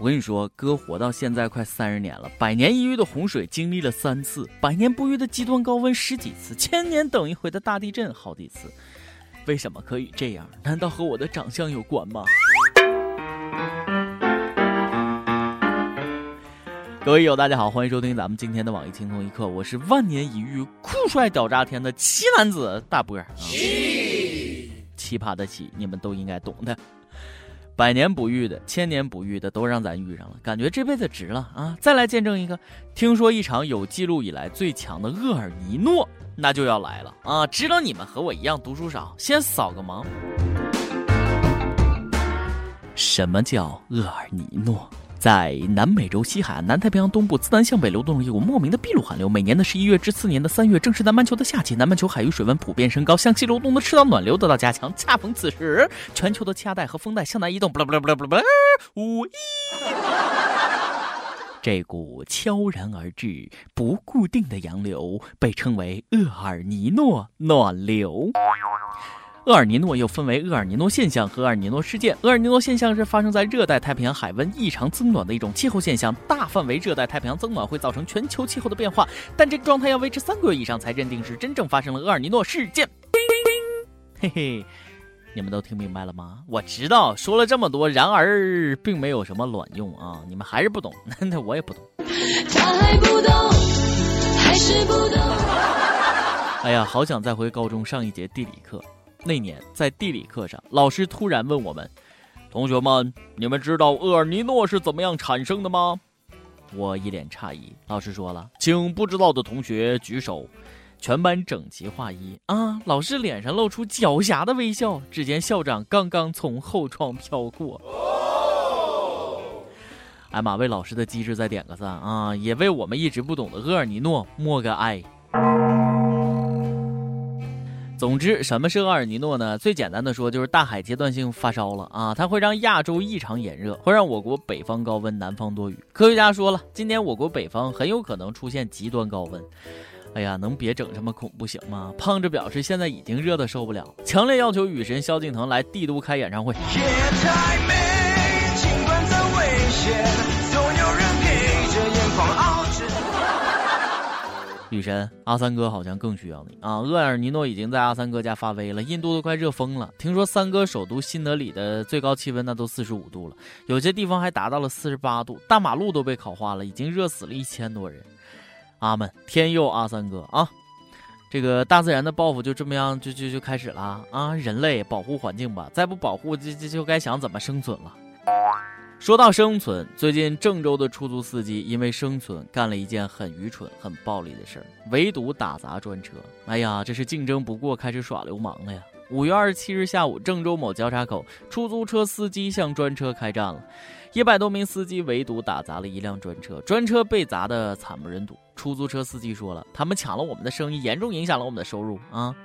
我跟你说，哥活到现在快三十年了，百年一遇的洪水经历了三次，百年不遇的极端高温十几次，千年等一回的大地震好几次。为什么可以这样？难道和我的长相有关吗？各位友，大家好，欢迎收听咱们今天的网易轻松一刻，我是万年一遇、酷帅屌炸天的奇男子大波儿。奇葩的奇，你们都应该懂的。百年不遇的、千年不遇的都让咱遇上了，感觉这辈子值了啊！再来见证一个，听说一场有记录以来最强的厄尔尼诺，那就要来了啊！知道你们和我一样读书少，先扫个盲。什么叫厄尔尼诺？在南美洲西海岸、南太平洋东部自南向北流动着一股莫名的秘鲁寒流。每年的十一月至次年的三月，正是南半球的夏季。南半球海域水温普遍升高，向西流动的赤道暖流得到加强。恰逢此时，全球的气压带和风带向南移动。不啦不啦不啦不啦呜咦！这股悄然而至、不固定的洋流被称为厄尔尼诺暖流。厄尔尼诺又分为厄尔尼诺现象和厄尔尼诺事件。厄尔尼诺现象是发生在热带太平洋海温异常增暖的一种气候现象，大范围热带太平洋增暖会造成全球气候的变化，但这个状态要维持三个月以上才认定是真正发生了厄尔尼诺事件。嘿嘿，你们都听明白了吗？我知道说了这么多，然而并没有什么卵用啊！你们还是不懂，那我也不懂。他还不懂，还是不懂。哎呀，好想再回高中上一节地理课。那年在地理课上，老师突然问我们：“同学们，你们知道厄尔尼诺是怎么样产生的吗？”我一脸诧异。老师说了：“请不知道的同学举手。”全班整齐划一啊！老师脸上露出狡黠的微笑。只见校长刚刚从后窗飘过。哎妈，为老师的机智再点个赞啊！也为我们一直不懂的厄尔尼诺默个哀。总之，什么是厄尔尼诺呢？最简单的说，就是大海阶段性发烧了啊，它会让亚洲异常炎热，会让我国北方高温，南方多雨。科学家说了，今年我国北方很有可能出现极端高温。哎呀，能别整这么恐怖行吗？胖子表示现在已经热得受不了，强烈要求雨神萧敬腾来帝都开演唱会。夜太美，尽管再危险女神阿三哥好像更需要你啊！厄尔尼诺已经在阿三哥家发威了，印度都快热疯了。听说三哥首都新德里的最高气温那都四十五度了，有些地方还达到了四十八度，大马路都被烤化了，已经热死了一千多人。阿门，天佑阿三哥啊！这个大自然的报复就这么样就就就开始了啊！人类保护环境吧，再不保护这这就该想怎么生存了。说到生存，最近郑州的出租司机因为生存干了一件很愚蠢、很暴力的事儿，围堵打砸专车。哎呀，这是竞争不过，开始耍流氓了呀！五月二十七日下午，郑州某交叉口，出租车司机向专车开战了，一百多名司机围堵打砸了一辆专车，专车被砸得惨不忍睹。出租车司机说了，他们抢了我们的生意，严重影响了我们的收入啊！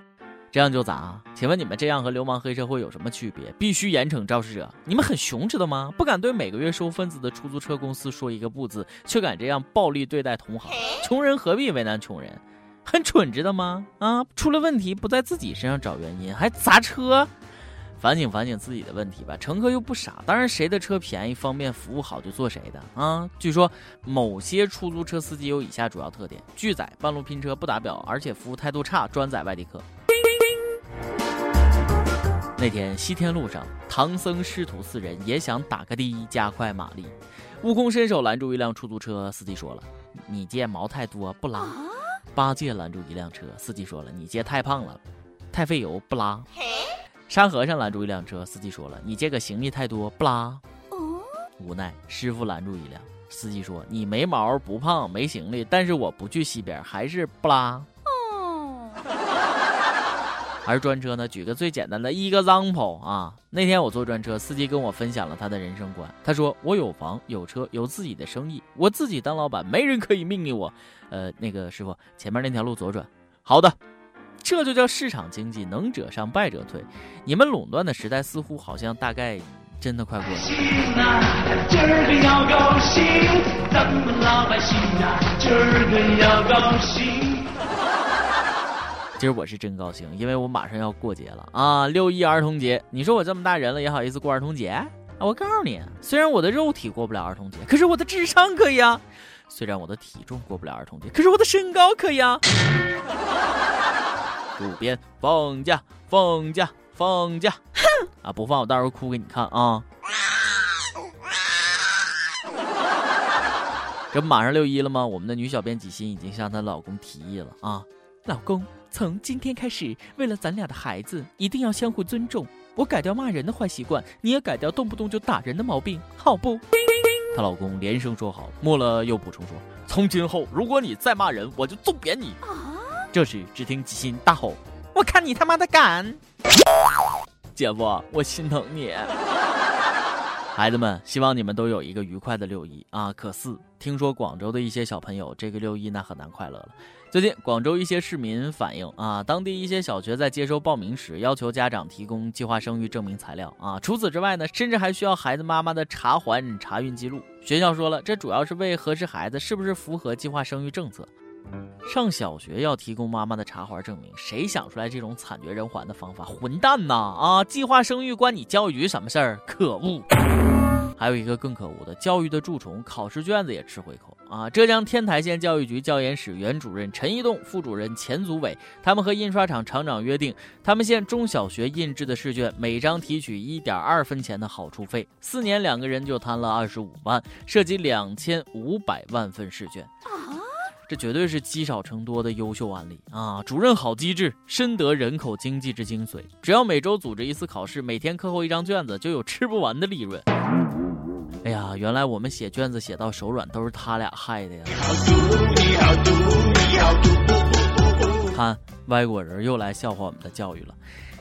这样就砸？请问你们这样和流氓黑社会有什么区别？必须严惩肇事者！你们很熊知道吗？不敢对每个月收份子的出租车公司说一个不字，却敢这样暴力对待同行。穷人何必为难穷人？很蠢知道吗？啊，出了问题不在自己身上找原因，还砸车？反省反省自己的问题吧。乘客又不傻，当然谁的车便宜、方便、服务好就坐谁的啊。据说某些出租车司机有以下主要特点：拒载、半路拼车、不打表，而且服务态度差，专载外地客。那天西天路上，唐僧师徒四人也想打个的，加快马力。悟空伸手拦住一辆出租车，司机说了：“你借毛太多，不拉。”八戒拦住一辆车，司机说了：“你借太胖了，太费油，不拉。”沙和尚拦住一辆车，司机说了：“你借个行李太多，不拉。”无奈师傅拦住一辆，司机说：“你没毛，不胖，没行李，但是我不去西边，还是不拉。”而专车呢？举个最简单的一个 example 啊，那天我坐专车，司机跟我分享了他的人生观。他说：“我有房有车有自己的生意，我自己当老板，没人可以命令我。”呃，那个师傅，前面那条路左转。好的，这就叫市场经济，能者上，败者退。你们垄断的时代似乎好像大概真的快过去了。今儿我是真高兴，因为我马上要过节了啊！六一儿童节，你说我这么大人了也好意思过儿童节啊？我告诉你，虽然我的肉体过不了儿童节，可是我的智商可以啊。虽然我的体重过不了儿童节，可是我的身高可以啊。主编放假，放假，放假！哼啊，不放我到时候哭给你看啊。这不马上六一了吗？我们的女小编几心已经向她老公提议了啊，老公，从今天开始，为了咱俩的孩子，一定要相互尊重。我改掉骂人的坏习惯，你也改掉动不动就打人的毛病，好不？她老公连声说好，末了又补充说，从今后如果你再骂人，我就揍扁你。这时只听吉心大吼：“我看你他妈的敢！”姐夫，我心疼你。孩子们，希望你们都有一个愉快的六一啊！可是听说广州的一些小朋友这个六一那很难快乐了。最近广州一些市民反映啊，当地一些小学在接收报名时要求家长提供计划生育证明材料啊，除此之外呢，甚至还需要孩子妈妈的查环查孕记录。学校说了，这主要是为核实孩子是不是符合计划生育政策。上小学要提供妈妈的查环证明，谁想出来这种惨绝人寰的方法？混蛋呐！啊，计划生育关你教育局什么事儿？可恶！还有一个更可恶的，教育的蛀虫，考试卷子也吃回扣啊！浙江天台县教育局教研室原主任陈一栋、副主任钱祖伟，他们和印刷厂厂长约定，他们县中小学印制的试卷每张提取一点二分钱的好处费，四年两个人就摊了二十五万，涉及两千五百万份试卷。这绝对是积少成多的优秀案例啊！主任好机智，深得人口经济之精髓。只要每周组织一次考试，每天课后一张卷子，就有吃不完的利润。哎呀，原来我们写卷子写到手软都是他俩害的呀！看，外国人又来笑话我们的教育了。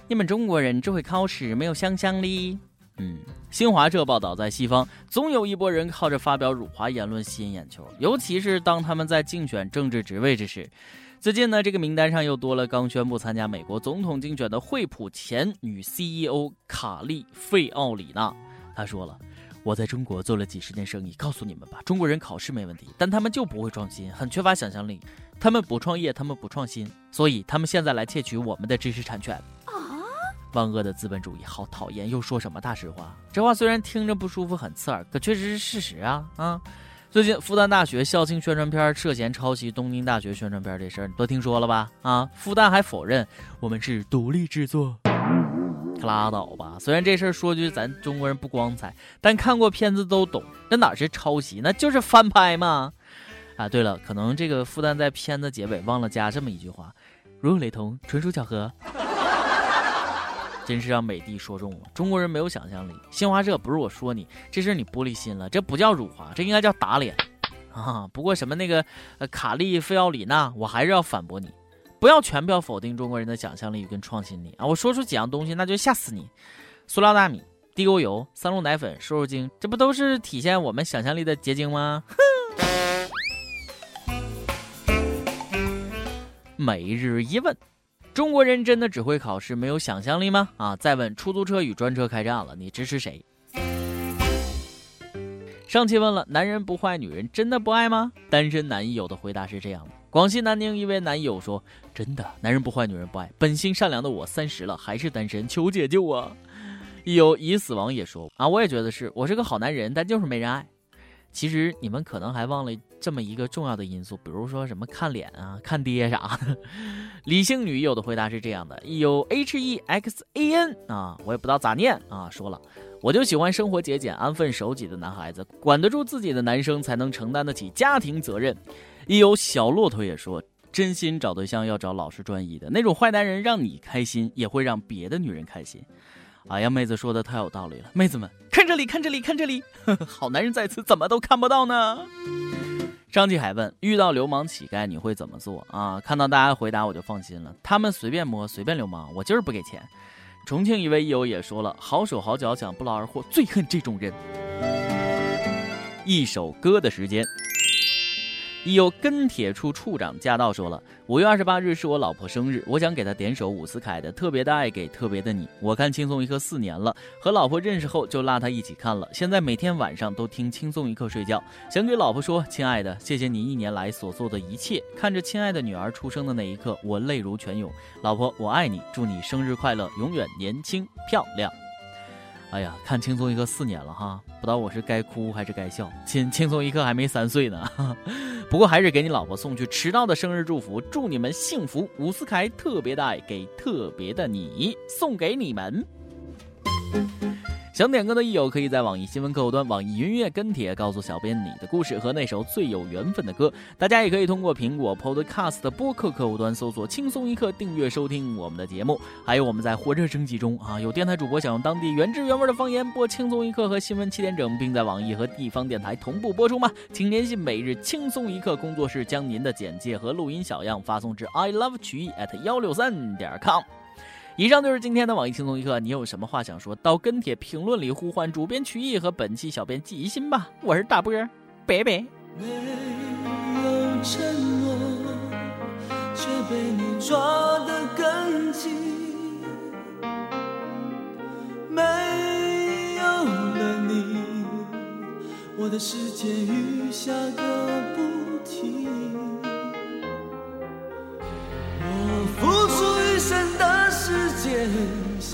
你们中国人只会考试，没有想象力。嗯，新华社报道，在西方总有一波人靠着发表辱华言论吸引眼球，尤其是当他们在竞选政治职位之时。最近呢，这个名单上又多了刚宣布参加美国总统竞选的惠普前女 CEO 卡利费奥里娜。她说了：“我在中国做了几十年生意，告诉你们吧，中国人考试没问题，但他们就不会创新，很缺乏想象力。他们不创业，他们不创新，所以他们现在来窃取我们的知识产权。”万恶的资本主义，好讨厌！又说什么大实话？这话虽然听着不舒服、很刺耳，可确实是事实啊！啊，最近复旦大学校庆宣传片涉嫌抄袭东京大学宣传片这事儿，你都听说了吧？啊，复旦还否认我们是独立制作，拉倒吧！虽然这事儿说句咱中国人不光彩，但看过片子都懂，这哪是抄袭，那就是翻拍嘛！啊，对了，可能这个复旦在片子结尾忘了加这么一句话：如有雷同，纯属巧合。真是让美帝说中了，中国人没有想象力。新华社不是我说你，这事你玻璃心了，这不叫辱华，这应该叫打脸啊！不过什么那个呃卡利费奥里娜，我还是要反驳你，不要全票否定中国人的想象力跟创新力啊！我说出几样东西，那就吓死你：塑料大米、地沟油、三鹿奶粉、瘦肉精，这不都是体现我们想象力的结晶吗？哼！每日一问。中国人真的只会考试，没有想象力吗？啊！再问出租车与专车开战了，你支持谁？上期问了，男人不坏，女人真的不爱吗？单身男友的回答是这样的：广西南宁一位男友说：“真的，男人不坏，女人不爱。本心善良的我三十了还是单身，求解救啊！”有已死亡也说：“啊，我也觉得是我是个好男人，但就是没人爱。”其实你们可能还忘了这么一个重要的因素，比如说什么看脸啊、看爹啥的。理性女友的回答是这样的：有 H E X A N 啊，我也不知道咋念啊。说了，我就喜欢生活节俭、安分守己的男孩子，管得住自己的男生才能承担得起家庭责任。一有小骆驼也说，真心找对象要找老实专一的那种坏男人，让你开心也会让别的女人开心。哎呀，妹子说的太有道理了，妹子们看这里，看这里，看这里，好男人在此，怎么都看不到呢？张继海问：遇到流氓乞丐你会怎么做啊？看到大家回答我就放心了，他们随便摸，随便流氓，我就是不给钱。重庆一位益友也说了：好手好脚想不劳而获，最恨这种人。一首歌的时间。有跟帖处处长驾到说了，五月二十八日是我老婆生日，我想给她点首伍思凯的《特别的爱给特别的你》。我看轻松一刻四年了，和老婆认识后就拉她一起看了，现在每天晚上都听轻松一刻睡觉。想给老婆说，亲爱的，谢谢你一年来所做的一切。看着亲爱的女儿出生的那一刻，我泪如泉涌。老婆，我爱你，祝你生日快乐，永远年轻漂亮。哎呀，看轻松一刻四年了哈，不知道我是该哭还是该笑。亲轻松一刻还没三岁呢，不过还是给你老婆送去迟到的生日祝福，祝你们幸福。伍思凯特别的爱给特别的你，送给你们。想点歌的益友，可以在网易新闻客户端、网易云音乐跟帖告诉小编你的故事和那首最有缘分的歌。大家也可以通过苹果 Podcast 播客客户端搜索“轻松一刻”，订阅收听我们的节目。还有我们在火热征集中啊，有电台主播想用当地原汁原味的方言播《轻松一刻》和新闻七点整，并在网易和地方电台同步播出吗？请联系每日轻松一刻工作室，将您的简介和录音小样发送至 i love 曲艺 at 幺六三点 com。以上就是今天的网易轻松一刻，你有什么话想说到跟帖评论里呼唤主编曲艺和本期小编季一心吧。我是大波儿，拜拜。没有承诺，却被你抓得更紧。没有了你，我的世界雨下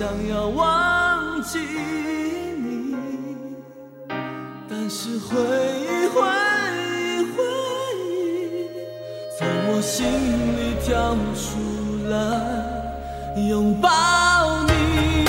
想要忘记你，但是回忆回忆回忆，从我心里跳出来拥抱你。